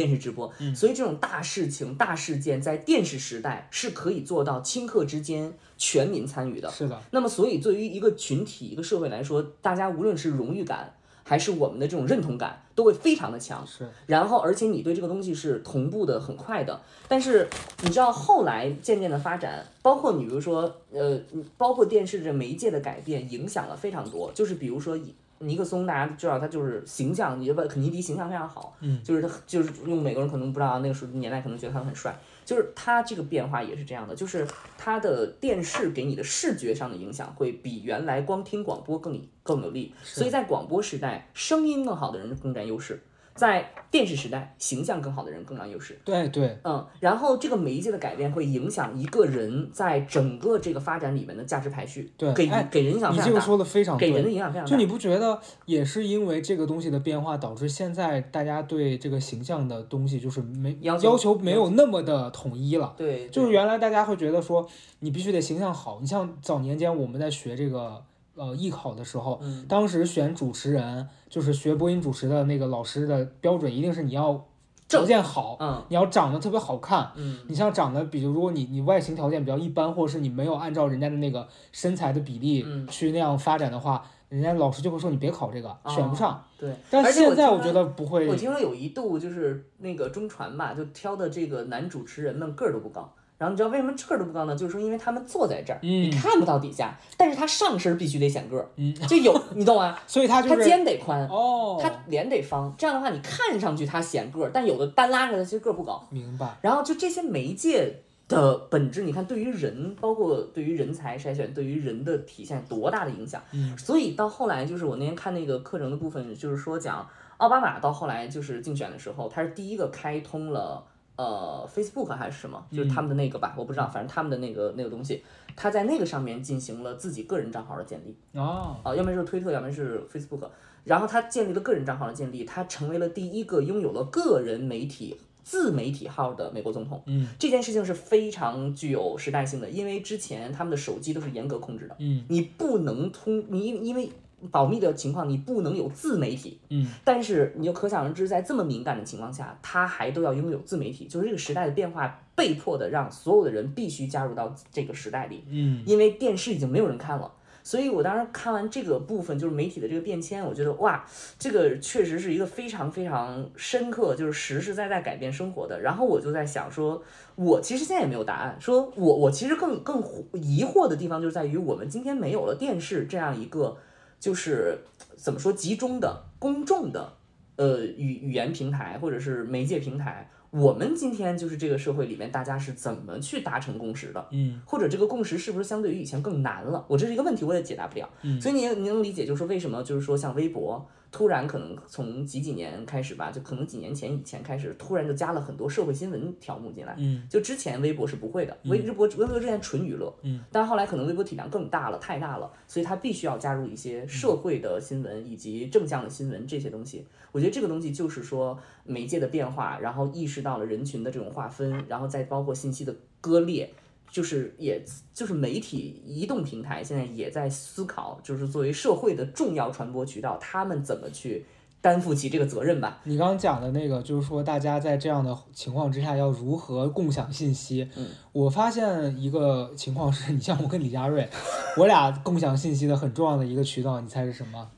电视直播，所以这种大事情、大事件在电视时代是可以做到顷刻之间全民参与的。是的，那么，所以对于一个群体、一个社会来说，大家无论是荣誉感，还是我们的这种认同感，都会非常的强。是然后，而且你对这个东西是同步的、很快的。但是你知道，后来渐渐的发展，包括你比如说，呃，包括电视这媒介的改变，影响了非常多。就是比如说以尼克松，大家知道他就是形象，也不肯尼迪形象非常好，嗯，就是他就是用美国人可能不知道那个时候年代可能觉得他很帅，就是他这个变化也是这样的，就是他的电视给你的视觉上的影响会比原来光听广播更更有利，所以在广播时代，声音更好的人更占优势。在电视时代，形象更好的人更占优势。对对，嗯，然后这个媒介的改变会影响一个人在整个这个发展里面的价值排序，对给给人影响你非常大，这个说的非常对给人的对。影响非常大。就你不觉得也是因为这个东西的变化，导致现在大家对这个形象的东西就是没要求要求没有那么的统一了？对，就是原来大家会觉得说你必须得形象好，你像早年间我们在学这个呃艺考的时候，嗯当时选主持人就是学播音主持的那个老师的标准一定是你要条件好，嗯你要长得特别好看。嗯你像长得，比如如果你你外形条件比较一般，或者是你没有按照人家的那个身材的比例嗯去那样发展的话，人家老师就会说你别考这个，选不上。对，但现在我觉得不会我，听说有一度就是那个中传吧，就挑的这个男主持人们个儿都不高。然后你知道为什么个儿都不高呢？就是说因为他们坐在这儿，你嗯看不到底下，但是他上身必须得显个儿，嗯，就有你懂吗？(laughs) 所以他就他是肩得宽，哦，他脸得方，这样的话你看上去他显个儿，但有的单拉着他其实个儿不高。明白，然后就这些媒介的本质，你看对于人，包括对于人才筛选，对于人的体现多大的影响。嗯所以到后来，就是我那天看那个课程的部分，就是说讲奥巴马到后来就是竞选的时候，他是第一个开通了。呃，Facebook 还是什么，就是他们的那个吧，我不知道，反正他们的那个那个东西，他在那个上面进行了自己个人账号的建立。哦，啊，要么是推特，要么是 Facebook，然后他建立了个人账号的建立，他成为了第一个拥有了个人媒体自媒体号的美国总统。嗯，这件事情是非常具有时代性的，因为之前他们的手机都是严格控制的，嗯你不能通，你因因为保密的情况，你不能有自媒体。嗯，但是你就可想而知，在这么敏感的情况下，他还都要拥有自媒体，就是这个时代的变化，被迫的让所有的人必须加入到这个时代里。嗯，因为电视已经没有人看了。所以我当时看完这个部分，就是媒体的这个变迁，我觉得哇，这个确实是一个非常非常深刻，就是实实在在改变生活的。然后我就在想说，我其实现在也没有答案，说我我其实更更疑惑的地方就在于，我们今天没有了电视这样一个，就是怎么说集中的公众的呃语语言平台或者是媒介平台。我们今天就是这个社会里面，大家是怎么去达成共识的？嗯，或者这个共识是不是相对于以前更难了？我这是一个问题，我也解答不了。嗯所以你你能理解，就是说为什么就是说像微博突然可能从几几年开始吧，就可能几年前以前开始，突然就加了很多社会新闻条目进来。嗯，就之前微博是不会的，微微博微博之前纯娱乐，嗯，但后来可能微博体量更大了，太大了，所以它必须要加入一些社会的新闻以及正向的新闻这些东西。我觉得这个东西就是说媒介的变化，然后意识到了人群的这种划分，然后再包括信息的割裂。就是也就是媒体移动平台现在也在思考，就是作为社会的重要传播渠道，他们怎么去担负起这个责任吧。你刚刚讲的那个，就是说大家在这样的情况之下要如何共享信息。嗯，我发现一个情况是，你像我跟李佳瑞，我俩共享信息的很重要的一个渠道，你猜是什么？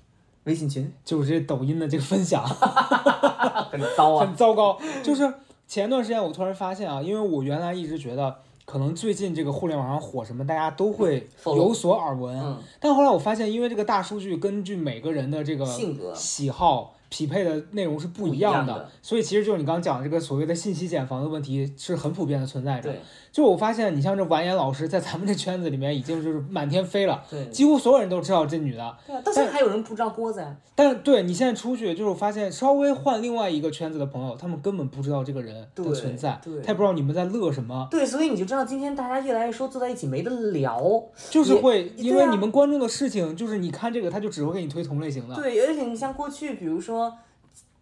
微信群 (laughs) 就是这抖音的这个分享。(laughs) 很糟啊，很糟糕。就是前段时间我突然发现啊，因为我原来一直觉得，可能最近这个互联网上火什么，大家都会有所耳闻。嗯，但后来我发现，因为这个大数据根据每个人的这个性格喜好。匹配的内容是不一样样的，所以其实就是你刚刚讲的这个所谓的信息茧房的问题是很普遍的存在着。对就我发现，你像这完颜老师在咱们这圈子里面已经就是满天飞了，对几乎所有人都知道这女的。对啊，到现在还有人不知道郭子呀。但对你现在出去，就是我发现稍微换另外一个圈子的朋友，他们根本不知道这个人的存在，对他也不知道你们在乐什么，对，所以你就知道今天大家越来越说坐在一起没得聊。就是会因为你们关注的事情，就是你看这个，他就只会给你推同类型的。对，而且你像过去，比如说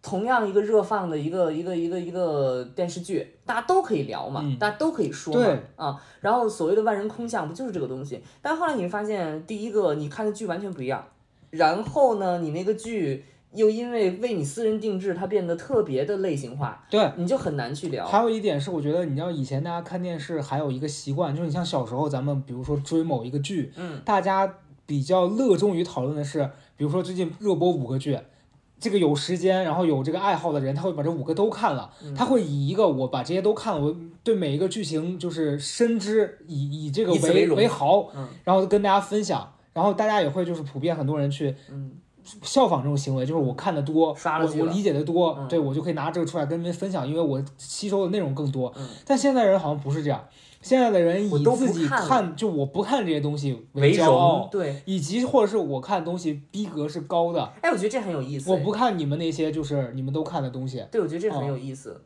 同样一个热放的一个一个一个一个电视剧，大家都可以聊嘛，嗯大家都可以说嘛对啊。然后所谓的万人空巷，不就是这个东西？但后来你会发现，第一个你看的剧完全不一样，然后呢，你那个剧。又因为为你私人定制，它变得特别的类型化，对，你就很难去聊。还有一点是，我觉得你知道以前大家看电视还有一个习惯，就是你像小时候咱们比如说追某一个剧，嗯，大家比较热衷于讨论的是，比如说最近热播五个剧。这个有时间，然后有这个爱好的人，他会把这五个都看了。嗯他会以一个我把这些都看了，我对每一个剧情就是深知，以以这个为为豪，嗯然后跟大家分享。然后大家也会就是普遍很多人去嗯效仿这种行为，就是我看的多，我我理解的多，嗯对我就可以拿这个出来跟你们分享，因为我吸收的内容更多。嗯但现在人好像不是这样，现在的人以自己看就我不看这些东西为骄傲，，对，以及或者是我看的东西逼格是高的，哎，我觉得这很有意思。我不看你们那些就是你们都看的东西，对，我觉得这哦很有意思。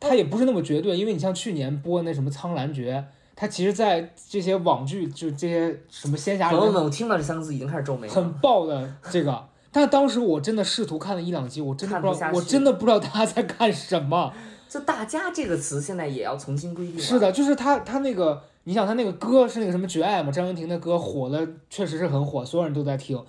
它也不是那么绝对，因为你像去年播那什么《苍兰诀》，他其实，在这些网剧就这些什么仙侠朋友们，我听到这三个字已经开始皱眉了。很爆的这个。但当时我真的试图看了一两集，我真的不知道，我真的不知道他在干什么。就“大家”这个词现在也要重新规定。是的，就是他他那个，你想他那个歌是那个什么《绝爱》嘛，张文婷的歌火了，确实是很火，所有人都在听。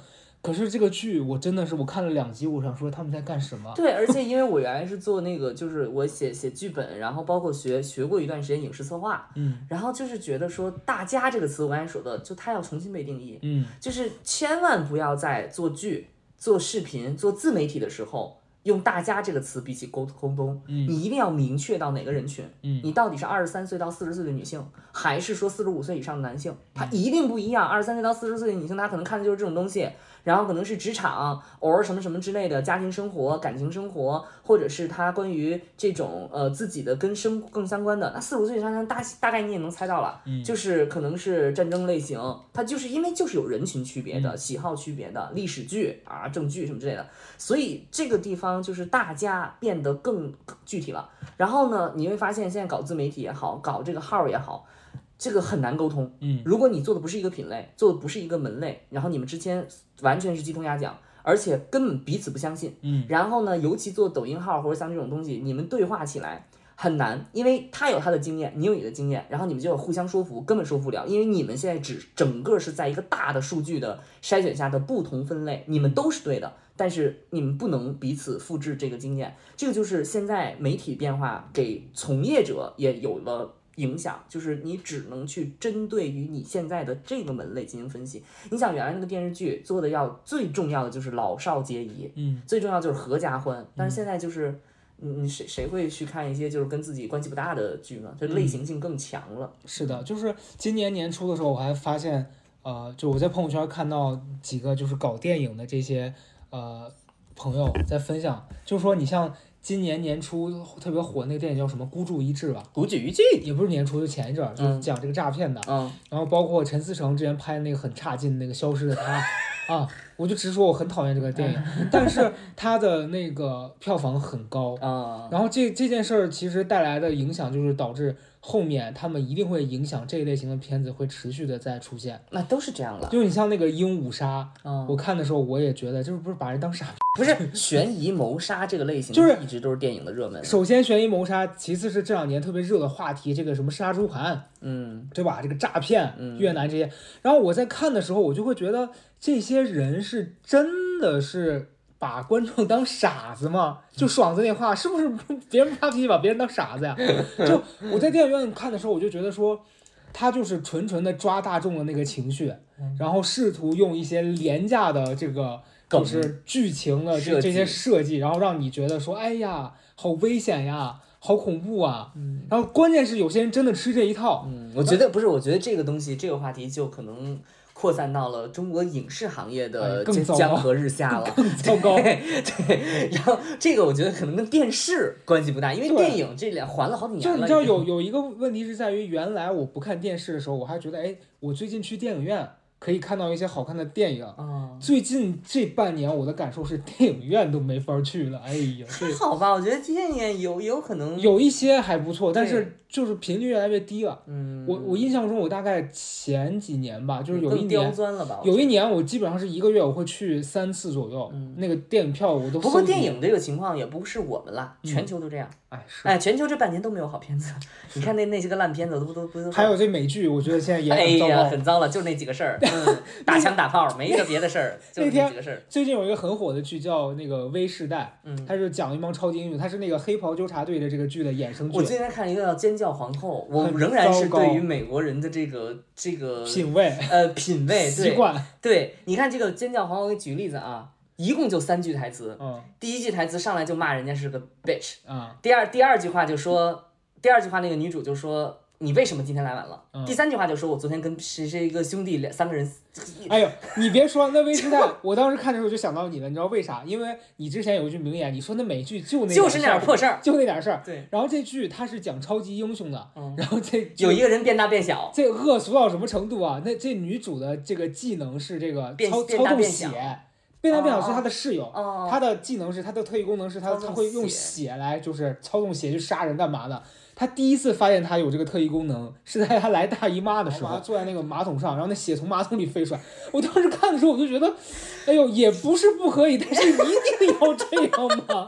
可是这个剧我真的是我看了两集，我想说他们在干什么？对，而 (laughs) 且因为我原来是做那个，就是我写写剧本，然后包括学学过一段时间影视策划，嗯然后就是觉得说“大家”这个词，我刚才说的，就它要重新被定义，嗯就是千万不要再做剧、做视频、做自媒体的时候。用“大家”这个词比起沟沟通，嗯你一定要明确到哪个人群，嗯你到底是二十三岁到四十岁的女性，还是说四十五岁以上的男性？他一定不一样。二十三岁到四十岁的女性，她可能看的就是这种东西，然后可能是职场，偶尔什么什么之类的，家庭生活、感情生活，或者是他关于这种呃自己的跟生更相关的。那四十五岁以上，大大概你也能猜到了，就是可能是战争类型，它就是因为就是有人群区别的、喜好区别的历史剧啊、正剧什么之类的，所以这个地方就是大家变得更具体了。然后呢，你会发现现在搞自媒体也好，搞这个号也好，这个很难沟通。嗯，如果你做的不是一个品类，做的不是一个门类，然后你们之间完全是鸡同鸭讲，而且根本彼此不相信。嗯，然后呢，尤其做抖音号或者像这种东西，你们对话起来。很难，因为他有他的经验，你有你的经验，然后你们就要互相说服，根本说服不了，因为你们现在只整个是在一个大的数据的筛选下的不同分类，你们都是对的，但是你们不能彼此复制这个经验，这个就是现在媒体变化给从业者也有了影响，就是你只能去针对于你现在的这个门类进行分析。你想原来那个电视剧做的要最重要的就是老少皆宜，嗯，最重要就是合家欢，但是现在就是。你你谁谁会去看一些就是跟自己关系不大的剧呢？就类型性更强了。是的，就是今年年初的时候，我还发现，呃，就我在朋友圈看到几个就是搞电影的这些呃朋友在分享，就是说你像今年年初特别火那个电影叫什么《孤注一掷》吧，孤注一掷，也不是年初，就前一阵儿，就是讲这个诈骗的。嗯，然后包括陈思诚之前拍那个很差劲的那个《消失的她》，(laughs) 啊，我就直说我很讨厌这个电影，(laughs) 但是它的那个票房很高。(laughs) 啊，然后这这件事儿其实带来的影响就是导致后面他们一定会影响这一类型的片子会持续的再出现。那都是这样了。就你像那个《鹦鹉杀》，嗯，我看的时候我也觉得，就是不是把人当傻逼。不是悬疑谋杀这个类型，就是一直都是电影的热门。首先悬疑谋杀，其次是这两年特别热的话题，这个什么杀猪盘，嗯，对吧？这个诈骗、越南这些，然后我在看的时候，我就会觉得这些人是真的是把观众当傻子吗？就爽子那话，是不是别人发脾气把别人当傻子呀？就我在电影院看的时候，我就觉得说。他就是纯纯的抓大众的那个情绪，然后试图用一些廉价的这个就是剧情的这这些设计，然后让你觉得说，哎呀，好危险呀，好恐怖啊。然后关键是有些人真的吃这一套，嗯，我觉得不是，我觉得这个东西，这个话题就可能扩散到了中国影视行业的江江河日下了。更 (laughs) 糟糕。对对，然后这个我觉得可能跟电视关系不大，因为电影这两还了好几年了。就你知道有有一个问题是在于，原来我不看电视的时候，我还觉得，哎，我最近去电影院可以看到一些好看的电影。啊，最近这半年，我的感受是电影院都没法去了。哎呀，(laughs) 这好吧，我觉得电影有有可能，有一些还不错，但是就是频率越来越低了。嗯，我我印象中，我大概前几年吧，就是有一年，钻了吧？有一。年我基本上是一个月我会去三次左右，那个电影票我都嗯不过电，影这个情况也不是我们啦，全球都这样。哎是，哎，全球这半年都没有好片子，你看那那些个烂片子都都都都。还有这美剧，我觉得现在也哎呀，很糟糕。很糟了，就那几个事儿，嗯，(laughs) 打枪打炮，没一个别的事儿，就那那天几个事儿。最近有一个很火的剧叫那个《微世代》，嗯它是讲一帮超级英雄，它是那个黑袍纠察队的这个剧的衍生剧，我最近在看一个叫《尖叫皇后》，我很仍然是对于美国人的这个这个品味、呃品味对习惯，对，你看这个《尖叫皇后》，我给你举个例子啊，一共就三句台词，嗯第一句台词上来就骂人家是个 bitch，嗯第二第二句话就说，第二句话那个女主就说。你为什么今天来晚了？嗯第三句话就说，我昨天跟谁谁一个兄弟两三个人，哎呦，你别说那微世代，(laughs) 我当时看的时候就想到你了，你知道为啥？因为你之前有一句名言，你说那美剧就那就是那点点破事儿。就那点事儿。对，然后这剧它是讲超级英雄的，嗯然后这有一个人变大变小，这恶俗到什么程度啊？那这女主的这个技能是这个变操操纵血，变大变小是她的室友，哦，她的技能是她的特异功能是她她会用血血来就是操纵血去杀人干嘛的。他第一次发现他有这个特异功能是在他来大姨妈的时候，坐在那个马桶上，然后那血从马桶里飞出来。我当时看的时候我就觉得，哎呦，也不是不可以，但是一定要这样吗？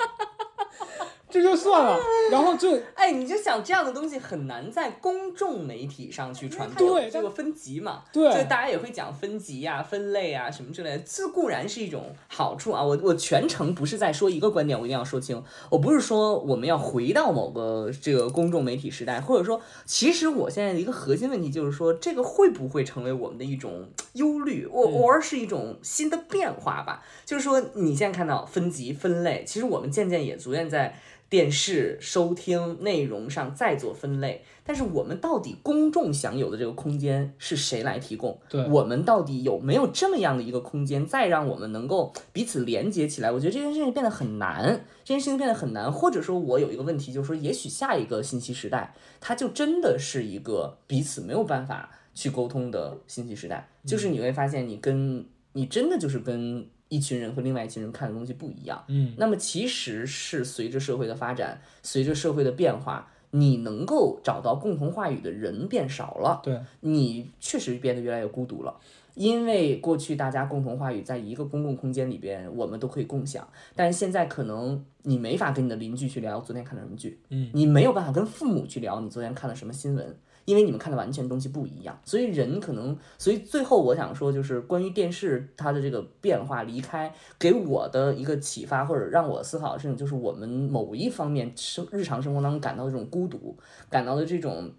这就算了，然后就哎，你就想这样的东西很难在公众媒体上去传播，对这个分级嘛，对所以大家也会讲分级呀、分类啊什么之类的，这固然是一种好处啊。我我全程不是在说一个观点，我一定要说清，我不是说我们要回到某个这个公众媒体时代，或者说，其实我现在的一个核心问题就是说，这个会不会成为我们的一种忧虑，或嗯偶尔是一种新的变化吧？就是说，你现在看到分级分类，其实我们渐渐也逐渐在。电视收听内容上再做分类，但是我们到底公众享有的这个空间是谁来提供？对我们到底有没有这么样的一个空间，再让我们能够彼此连接起来？我觉得这件事情变得很难，这件事情变得很难，或者说，我有一个问题，就是说，也许下一个信息时代，它就真的是一个彼此没有办法去沟通的信息时代，就是你会发现，你跟你真的就是跟一群人和另外一群人看的东西不一样。嗯，那么其实是随着社会的发展，随着社会的变化，你能够找到共同话语的人变少了，对，你确实变得越来越孤独了。因为过去大家共同话语在一个公共空间里边，我们都可以共享，但是现在可能你没法跟你的邻居去聊昨天看了什么剧，嗯，你没有办法跟父母去聊你昨天看了什么新闻，因为你们看的完全东西不一样，所以人可能，所以最后我想说，就是关于电视它的这个变化离开，给我的一个启发或者让我思考的事情，就是我们某一方面生日常生活当中感到的这种孤独，感到的这种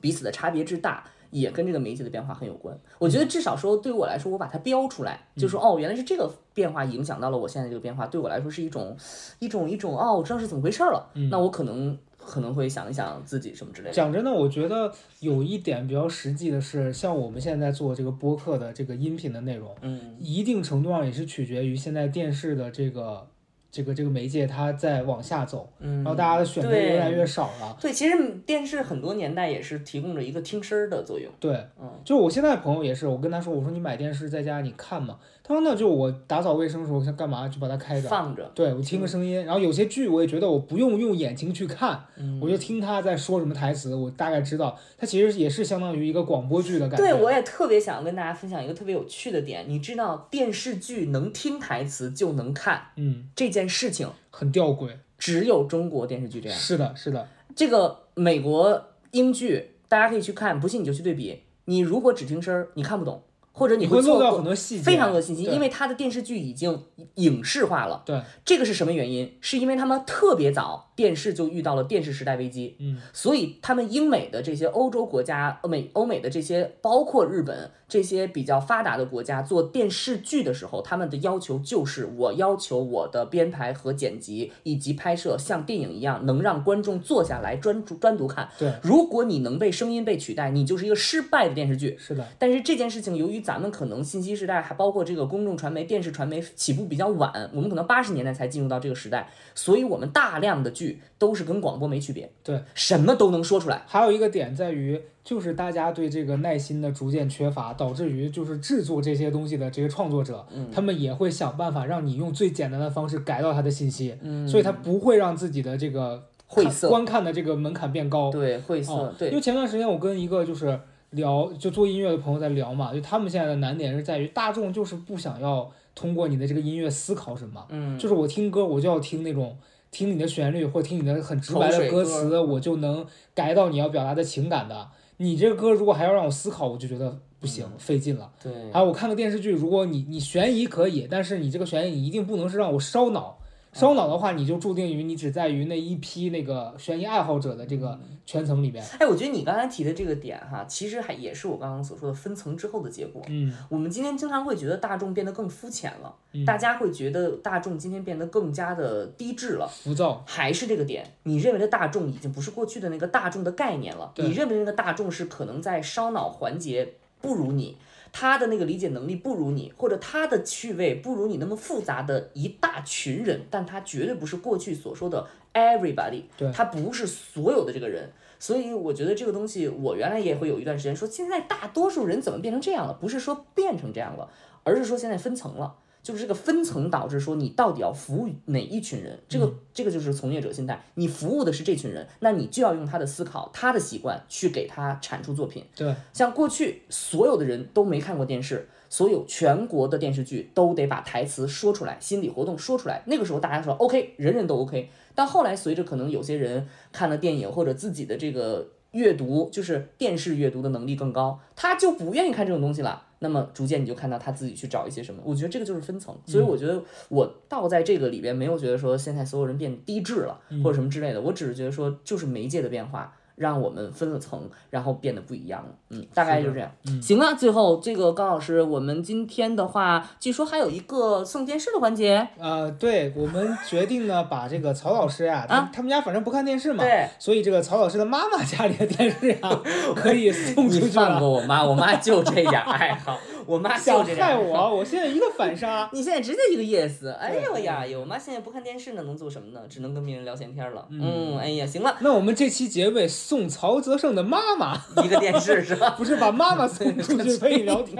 彼此的差别之大。也跟这个媒介的变化很有关。我觉得至少说，对于我来说，我把它标出来，就说哦，原来是这个变化影响到了我现在这个变化，对我来说是一种一种一种哦，我知道是怎么回事儿了。那我可能可能会想一想自己什么之类的。讲真的，我觉得有一点比较实际的是，像我们现在做这个播客的这个音频的内容，嗯，一定程度上也是取决于现在电视的这个这个这个媒介它在往下走，嗯然后大家的选择越来越少了。对，其实电视很多年代也是提供着一个听声儿的作用。对，嗯，就我现在朋友也是，我跟他说，我说你买电视在家你看嘛，他说那就我打扫卫生的时候想干嘛就把它开着，放着，对我听个声音，然后有些剧我也觉得我不用用眼睛去看，嗯我就听他在说什么台词，我大概知道，它其实也是相当于一个广播剧的感觉。对，我也特别想跟大家分享一个特别有趣的点。你知道电视剧能听台词就能看嗯，这件事情，很吊诡。只有中国电视剧这样。是的，是的，这个美国英剧，大家可以去看，不信你就去对比。你如果只听声儿，你看不懂，或者你会错过会漏掉很多细节，非常多信息，因为它的电视剧已经影视化了。对，这个是什么原因？是因为他们特别早电视就遇到了电视时代危机，嗯，所以他们英美的这些欧洲国家、欧美欧美的这些，包括日本这些比较发达的国家做电视剧的时候，他们的要求就是我要求我的编排和剪辑以及拍摄像电影一样，能让观众坐下来专注专独看。对，如果你能被声音被取代，你就是一个失败的电视剧。是的，但是这件事情，由于咱们可能信息时代，还包括这个公众传媒、电视传媒起步比较晚，我们可能八十年代才进入到这个时代，所以我们大量的剧都是跟广播没区别，对，什么都能说出来。还有一个点在于，就是大家对这个耐心的逐渐缺乏，导致于就是制作这些东西的这些创作者，嗯。他们也会想办法让你用最简单的方式改到他的信息，嗯。所以他不会让自己的这个看晦涩。观看的这个门槛变高。对，晦涩，哦，因，为前段时间我跟一个就是聊就做音乐的朋友在聊嘛，就他们现在的难点是在于大众就是不想要通过你的这个音乐思考什么，嗯，就是我听歌我就要听那种听你的旋律或听你的很直白的歌歌词，我就能改到你要表达的情感的。你这个歌如果还要让我思考，我就觉得不行，嗯费劲了。对，还有我看个电视剧，如果你你悬疑可以，但是你这个悬疑你一定不能是让我烧脑。烧脑的话，你就注定于你只在于那一批那个悬疑爱好者的这个嗯圈层里边。哎，我觉得你刚才提的这个点哈，其实还也是我刚刚所说的分层之后的结果。嗯，我们今天经常会觉得大众变得更肤浅了，嗯大家会觉得大众今天变得更加的低质了。浮躁。还是这个点，你认为的大众已经不是过去的那个大众的概念了。你认为那个大众是可能在烧脑环节不如你，他的那个理解能力不如你，或者他的趣味不如你那么复杂的一大群人，但他绝对不是过去所说的 everybody，对他不是所有的这个人。所以我觉得这个东西，我原来也会有一段时间说，现在大多数人怎么变成这样了？不是说变成这样了，而是说现在分层了。就是这个分层导致说你到底要服务哪一群人，这个、这个就是从业者心态。你服务的是这群人，那你就要用他的思考、他的习惯去给他产出作品。对，像过去所有的人都没看过电视，所有全国的电视剧都得把台词说出来，心理活动说出来。那个时候大家说 OK，人人都 OK。但后来随着可能有些人看了电影或者自己的这个阅读，就是电视阅读的能力更高，他就不愿意看这种东西了。那么逐渐你就看到他自己去找一些什么，我觉得这个就是分层。所以我觉得我倒在这个里边没有觉得说现在所有人变低质了或者什么之类的，我只是觉得说就是媒介的变化。让我们分了层，然后变得不一样了。嗯，大概就这样。嗯行了，最后这个高老师，我们今天的话，据说还有一个送电视的环节。呃，对，我们决定呢，把这个曹老师呀，他他们家反正不看电视嘛，对，所以这个曹老师的妈妈家里的电视啊，(laughs) 可以送出去。你放过我妈，我妈就这点爱好。我妈想害我，我现在一个反杀。(laughs) 你现在直接一个 yes。哎呦呀，我妈现在不看电视呢，能做什么呢？只能跟别人聊闲天了。嗯，哎呀，行了。那我们这期结尾送曹泽胜的妈妈一个电视是吧？(laughs) 不是把妈妈送出去可以聊天。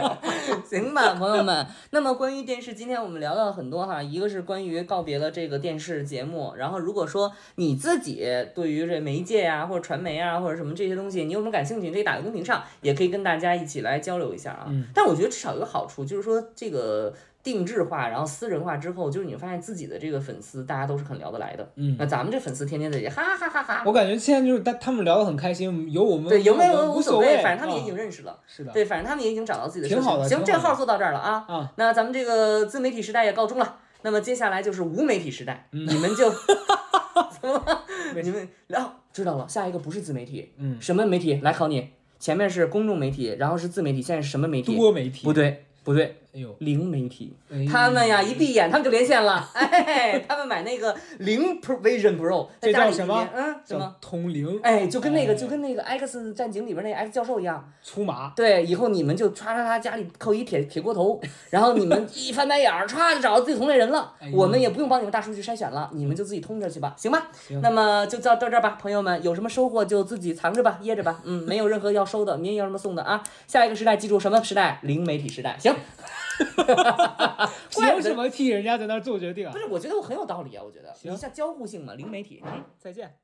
(laughs) 行吧，朋友们。那么关于电视，今天我们聊到了很多哈，一个是关于告别了这个电视节目。然后如果说你自己对于这媒介呀，或者传媒啊，或者什么这些东西，你有什么感兴趣，可以打在公屏上，也可以跟大家一起来交流一下啊。嗯，但我觉得至少有个好处，就是说这个定制化，然后私人化之后，就是你发现自己的这个粉丝，大家都是很聊得来的。嗯，那咱们这粉丝天天在这哈哈哈哈哈。我感觉现在就是他他们聊得很开心，有我们对有没有无所谓，反正他们也已经认识了。是的，对，反正他们也已经找到自己的挺好的。行，这个号做到这儿了啊。啊，那咱们这个自媒体时代也告终了。那么接下来就是无媒体时代，你们就 (laughs) 怎么？你们聊知道了，下一个不是自媒体，嗯，什么媒体？来考你。前面是公众媒体，然后是自媒体，现在是什么媒体？多媒体？不对，不对，零媒体。他们呀，一闭眼他们就连线了。(laughs) 哎，他们买那个零 provision Pro，这叫什么？嗯，什么？通灵。哎，就跟那个，就跟那个 X 战警里边那个 X 教授一样，出马。对，以后你们就唰唰唰家里扣一铁铁锅头，(laughs) 然后你们一翻白眼儿，歘就找到自己同类人了。我们也不用帮你们大数据筛选了，你们就自己通着去吧，行吧？行。那么就到到这儿吧，朋友们，有什么收获就自己藏着吧，掖着吧。嗯，没有任何要收的，您要什么送的啊？下一个时代，记住什么时代？零媒体时代。行。(laughs) 凭什么替人家在那儿做决定啊？不是，我觉得我很有道理啊，我觉得。你像交互性嘛，零媒体。再见。